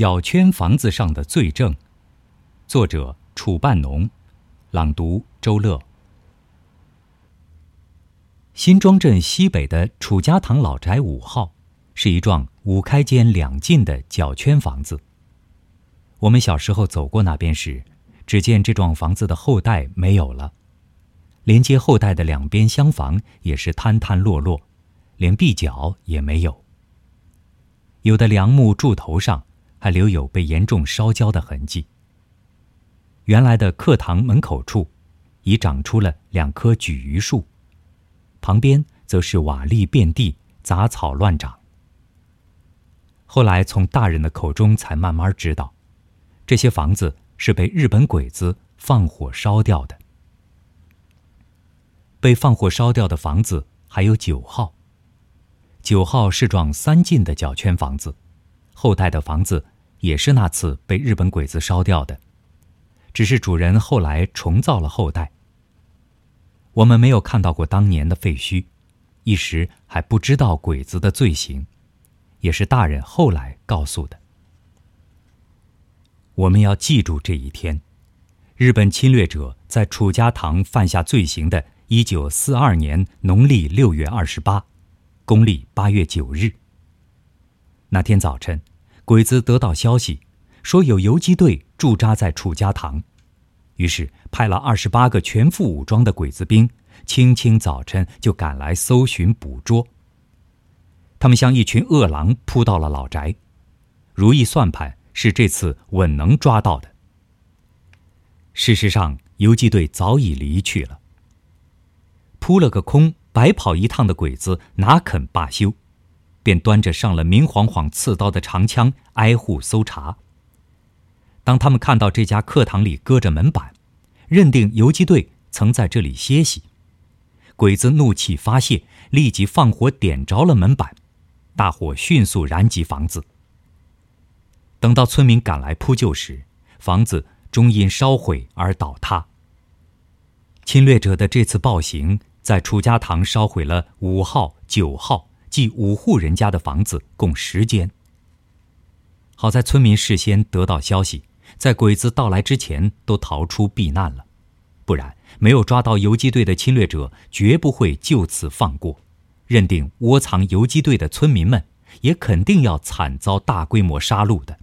角圈房子上的罪证，作者楚半农，朗读周乐。新庄镇西北的楚家塘老宅五号，是一幢五开间两进的角圈房子。我们小时候走过那边时，只见这幢房子的后代没有了，连接后代的两边厢房也是坍坍落落，连壁角也没有。有的梁木柱头上。还留有被严重烧焦的痕迹。原来的课堂门口处，已长出了两棵榉榆树，旁边则是瓦砾遍地，杂草乱长。后来从大人的口中才慢慢知道，这些房子是被日本鬼子放火烧掉的。被放火烧掉的房子还有九号。九号是幢三进的角圈房子。后代的房子也是那次被日本鬼子烧掉的，只是主人后来重造了后代。我们没有看到过当年的废墟，一时还不知道鬼子的罪行，也是大人后来告诉的。我们要记住这一天，日本侵略者在楚家塘犯下罪行的一九四二年农历六月二十八，公历八月九日。那天早晨。鬼子得到消息，说有游击队驻扎在楚家塘，于是派了二十八个全副武装的鬼子兵，清清早晨就赶来搜寻捕捉。他们像一群饿狼扑到了老宅，如意算盘是这次稳能抓到的。事实上，游击队早已离去了。扑了个空，白跑一趟的鬼子哪肯罢休？便端着上了明晃晃刺刀的长枪，挨户搜查。当他们看到这家课堂里搁着门板，认定游击队曾在这里歇息，鬼子怒气发泄，立即放火点着了门板，大火迅速燃及房子。等到村民赶来扑救时，房子终因烧毁而倒塌。侵略者的这次暴行，在楚家塘烧毁了五号、九号。即五户人家的房子共十间。好在村民事先得到消息，在鬼子到来之前都逃出避难了，不然没有抓到游击队的侵略者，绝不会就此放过。认定窝藏游击队的村民们，也肯定要惨遭大规模杀戮的。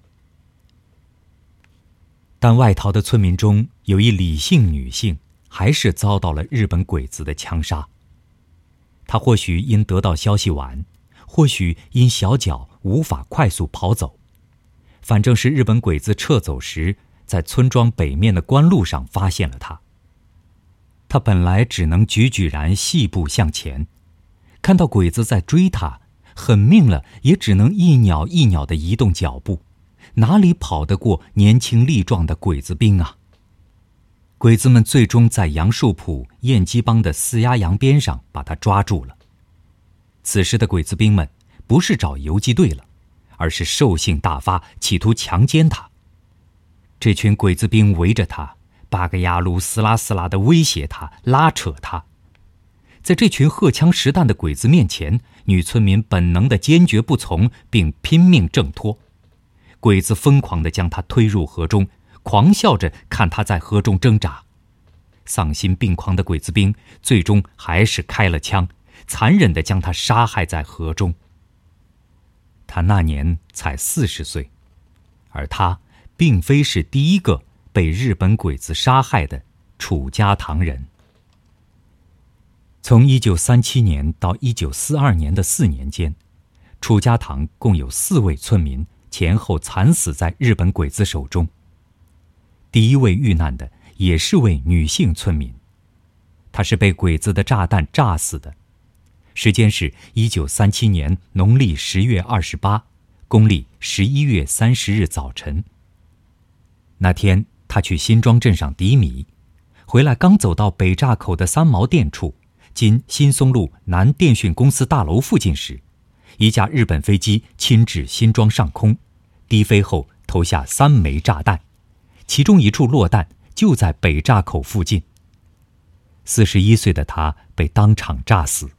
但外逃的村民中有一李姓女性，还是遭到了日本鬼子的枪杀。他或许因得到消息晚，或许因小脚无法快速跑走，反正是日本鬼子撤走时，在村庄北面的官路上发现了他。他本来只能举举然细步向前，看到鬼子在追他，狠命了也只能一鸟一鸟的移动脚步，哪里跑得过年轻力壮的鬼子兵啊？鬼子们最终在杨树浦燕鸡帮的四鸭洋边上把他抓住了。此时的鬼子兵们不是找游击队了，而是兽性大发，企图强奸他。这群鬼子兵围着他，八个牙撸嘶啦嘶啦的威胁他，拉扯他。在这群荷枪实弹的鬼子面前，女村民本能的坚决不从，并拼命挣脱。鬼子疯狂的将他推入河中。狂笑着看他在河中挣扎，丧心病狂的鬼子兵最终还是开了枪，残忍地将他杀害在河中。他那年才四十岁，而他并非是第一个被日本鬼子杀害的楚家塘人。从一九三七年到一九四二年的四年间，楚家塘共有四位村民前后惨死在日本鬼子手中。第一位遇难的也是位女性村民，她是被鬼子的炸弹炸死的，时间是一九三七年农历十月二十八，公历十一月三十日早晨。那天他去新庄镇上抵米，回来刚走到北栅口的三毛店处，今新松路南电讯公司大楼附近时，一架日本飞机侵至新庄上空，低飞后投下三枚炸弹。其中一处落弹就在北栅口附近。四十一岁的他被当场炸死。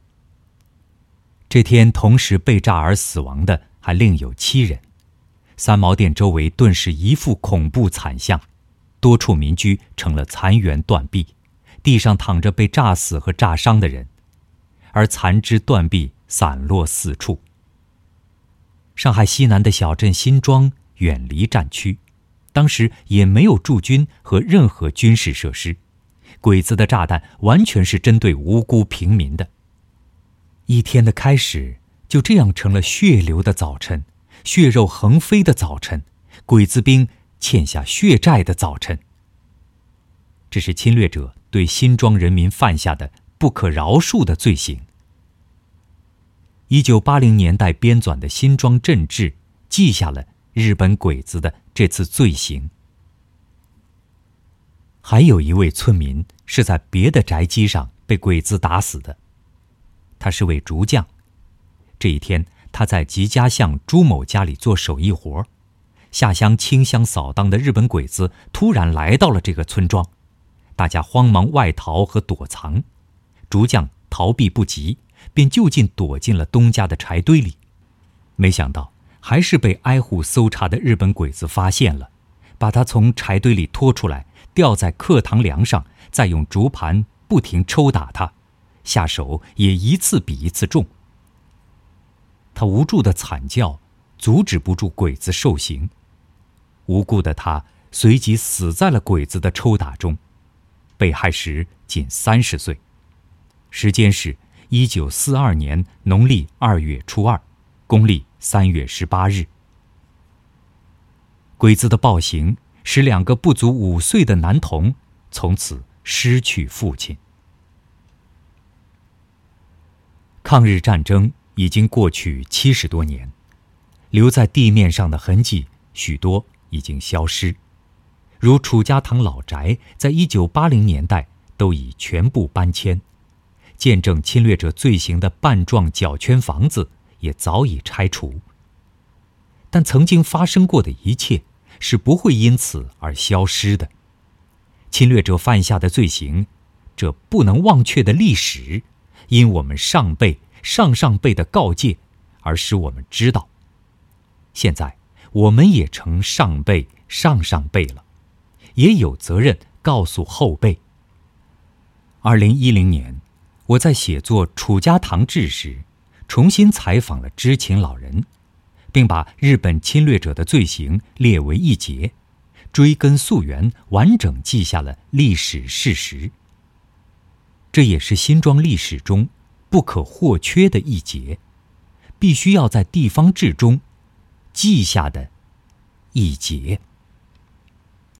这天同时被炸而死亡的还另有七人，三毛店周围顿时一副恐怖惨象，多处民居成了残垣断壁，地上躺着被炸死和炸伤的人，而残肢断壁散落四处。上海西南的小镇新庄远离战区，当时也没有驻军和任何军事设施，鬼子的炸弹完全是针对无辜平民的。一天的开始就这样成了血流的早晨，血肉横飞的早晨，鬼子兵欠下血债的早晨。这是侵略者对新庄人民犯下的不可饶恕的罪行。一九八零年代编纂的《新庄镇志》记下了日本鬼子的这次罪行。还有一位村民是在别的宅基上被鬼子打死的，他是位竹匠。这一天，他在吉家巷朱某家里做手艺活下乡清乡扫荡的日本鬼子突然来到了这个村庄，大家慌忙外逃和躲藏，竹匠逃避不及。便就近躲进了东家的柴堆里，没想到还是被挨户搜查的日本鬼子发现了，把他从柴堆里拖出来，吊在课堂梁上，再用竹盘不停抽打他，下手也一次比一次重。他无助的惨叫，阻止不住鬼子受刑，无辜的他随即死在了鬼子的抽打中，被害时仅三十岁，时间是。一九四二年农历二月初二，公历三月十八日，鬼子的暴行使两个不足五岁的男童从此失去父亲。抗日战争已经过去七十多年，留在地面上的痕迹许多已经消失，如楚家塘老宅，在一九八零年代都已全部搬迁。见证侵略者罪行的半幢角圈房子也早已拆除，但曾经发生过的一切是不会因此而消失的。侵略者犯下的罪行，这不能忘却的历史，因我们上辈、上上辈的告诫而使我们知道。现在我们也成上辈、上上辈了，也有责任告诉后辈。二零一零年。我在写作《楚家堂志》时，重新采访了知情老人，并把日本侵略者的罪行列为一节，追根溯源，完整记下了历史事实。这也是新庄历史中不可或缺的一节，必须要在地方志中记下的一节。